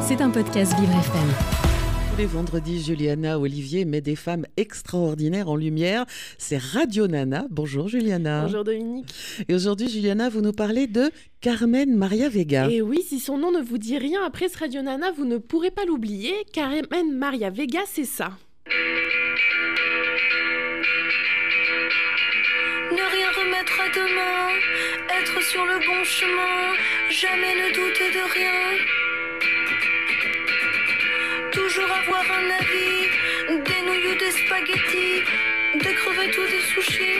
C'est un podcast Vivre FM. Tous les vendredis, Juliana Olivier met des femmes extraordinaires en lumière. C'est Radio Nana. Bonjour Juliana. Bonjour Dominique. Et aujourd'hui, Juliana, vous nous parlez de Carmen Maria Vega. Et oui, si son nom ne vous dit rien après ce Radio Nana, vous ne pourrez pas l'oublier. Carmen Maria Vega, c'est ça. Ne rien remettre à demain, être sur le bon chemin, jamais ne douter de rien. Toujours avoir un avis, des nouilles ou des spaghettis, des crevettes ou des sushis.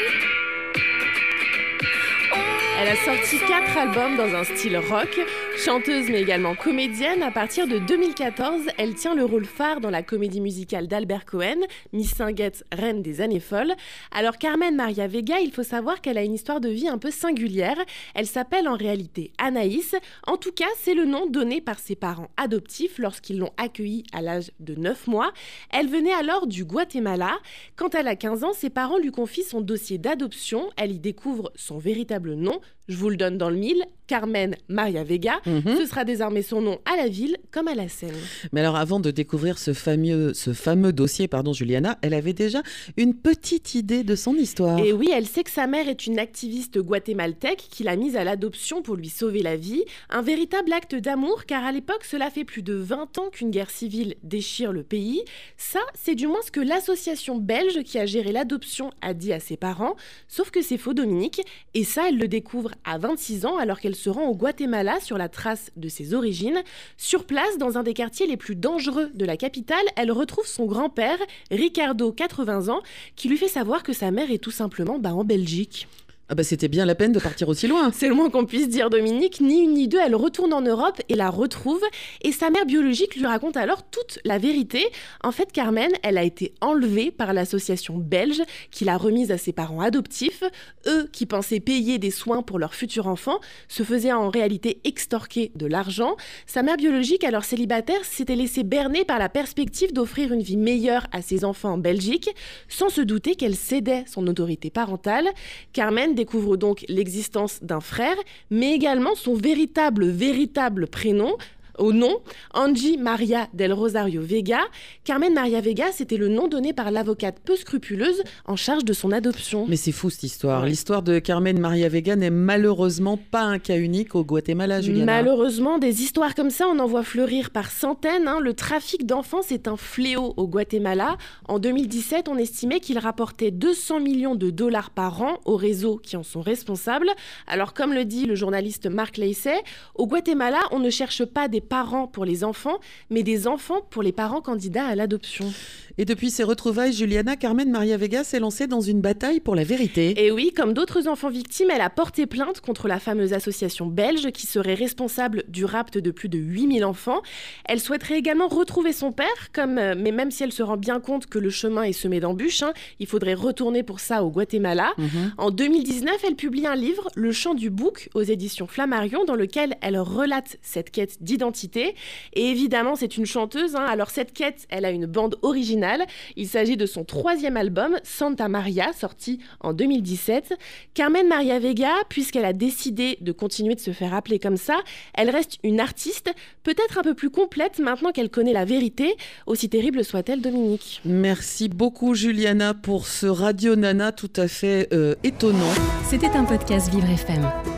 Elle a sorti quatre albums dans un style rock. Chanteuse mais également comédienne, à partir de 2014, elle tient le rôle phare dans la comédie musicale d'Albert Cohen, Miss Singuette, reine des années folles. Alors Carmen Maria Vega, il faut savoir qu'elle a une histoire de vie un peu singulière. Elle s'appelle en réalité Anaïs. En tout cas, c'est le nom donné par ses parents adoptifs lorsqu'ils l'ont accueillie à l'âge de 9 mois. Elle venait alors du Guatemala. Quand elle a 15 ans, ses parents lui confient son dossier d'adoption. Elle y découvre son véritable nom, je vous le donne dans le mille, Carmen Maria Vega. Mhm. Ce sera désormais son nom à la ville comme à la scène. Mais alors, avant de découvrir ce fameux, ce fameux dossier, pardon, Juliana, elle avait déjà une petite idée de son histoire. Et oui, elle sait que sa mère est une activiste guatémaltèque qui l'a mise à l'adoption pour lui sauver la vie. Un véritable acte d'amour, car à l'époque, cela fait plus de 20 ans qu'une guerre civile déchire le pays. Ça, c'est du moins ce que l'association belge qui a géré l'adoption a dit à ses parents. Sauf que c'est faux, Dominique. Et ça, elle le découvre à 26 ans alors qu'elle se rend au Guatemala sur la trace de ses origines. Sur place, dans un des quartiers les plus dangereux de la capitale, elle retrouve son grand-père, Ricardo, 80 ans, qui lui fait savoir que sa mère est tout simplement bah, en Belgique. Ah bah c'était bien la peine de partir aussi loin. C'est le moins qu'on puisse dire, Dominique. Ni une ni deux, elle retourne en Europe et la retrouve. Et sa mère biologique lui raconte alors toute la vérité. En fait, Carmen, elle a été enlevée par l'association belge qui l'a remise à ses parents adoptifs. Eux, qui pensaient payer des soins pour leur futur enfant, se faisaient en réalité extorquer de l'argent. Sa mère biologique, alors célibataire, s'était laissée berner par la perspective d'offrir une vie meilleure à ses enfants en Belgique, sans se douter qu'elle cédait son autorité parentale. Carmen découvre donc l'existence d'un frère, mais également son véritable, véritable prénom, au nom, Angie Maria del Rosario Vega. Carmen Maria Vega, c'était le nom donné par l'avocate peu scrupuleuse en charge de son adoption. Mais c'est fou cette histoire. Ouais. L'histoire de Carmen Maria Vega n'est malheureusement pas un cas unique au Guatemala, Juliana. Malheureusement, des histoires comme ça, on en voit fleurir par centaines. hein. Le trafic d'enfants, c'est un fléau au Guatemala. En 2017, on estimait qu'il rapportait 200 millions de dollars par an aux réseaux qui en sont responsables. Alors, comme le dit le journaliste Marc Lacey, au Guatemala, on ne cherche pas des parents pour les enfants, mais des enfants pour les parents candidats à l'adoption. Et depuis ses retrouvailles, Juliana Carmen Maria Vega s'est lancée dans une bataille pour la vérité. Et oui, comme d'autres enfants victimes, elle a porté plainte contre la fameuse association belge qui serait responsable du rapt de plus de 8000 enfants. Elle souhaiterait également retrouver son père, comme, euh, mais même si elle se rend bien compte que le chemin est semé d'embûches, hein, il faudrait retourner pour ça au Guatemala. Mhm. En 2019, elle publie un livre, Le chant du bouc, aux éditions Flammarion, dans lequel elle relate cette quête d'identité. Et évidemment, c'est une chanteuse. hein. Alors cette quête, elle a une bande originale. Il s'agit de son troisième album, Santa Maria, sorti en 2017. Carmen Maria Vega, puisqu'elle a décidé de continuer de se faire appeler comme ça, elle reste une artiste, peut-être un peu plus complète maintenant qu'elle connaît la vérité, aussi terrible soit-elle, Dominique. Merci beaucoup, Juliana, pour ce Radio Nana tout à fait euh, étonnant. C'était un podcast Vivre FM.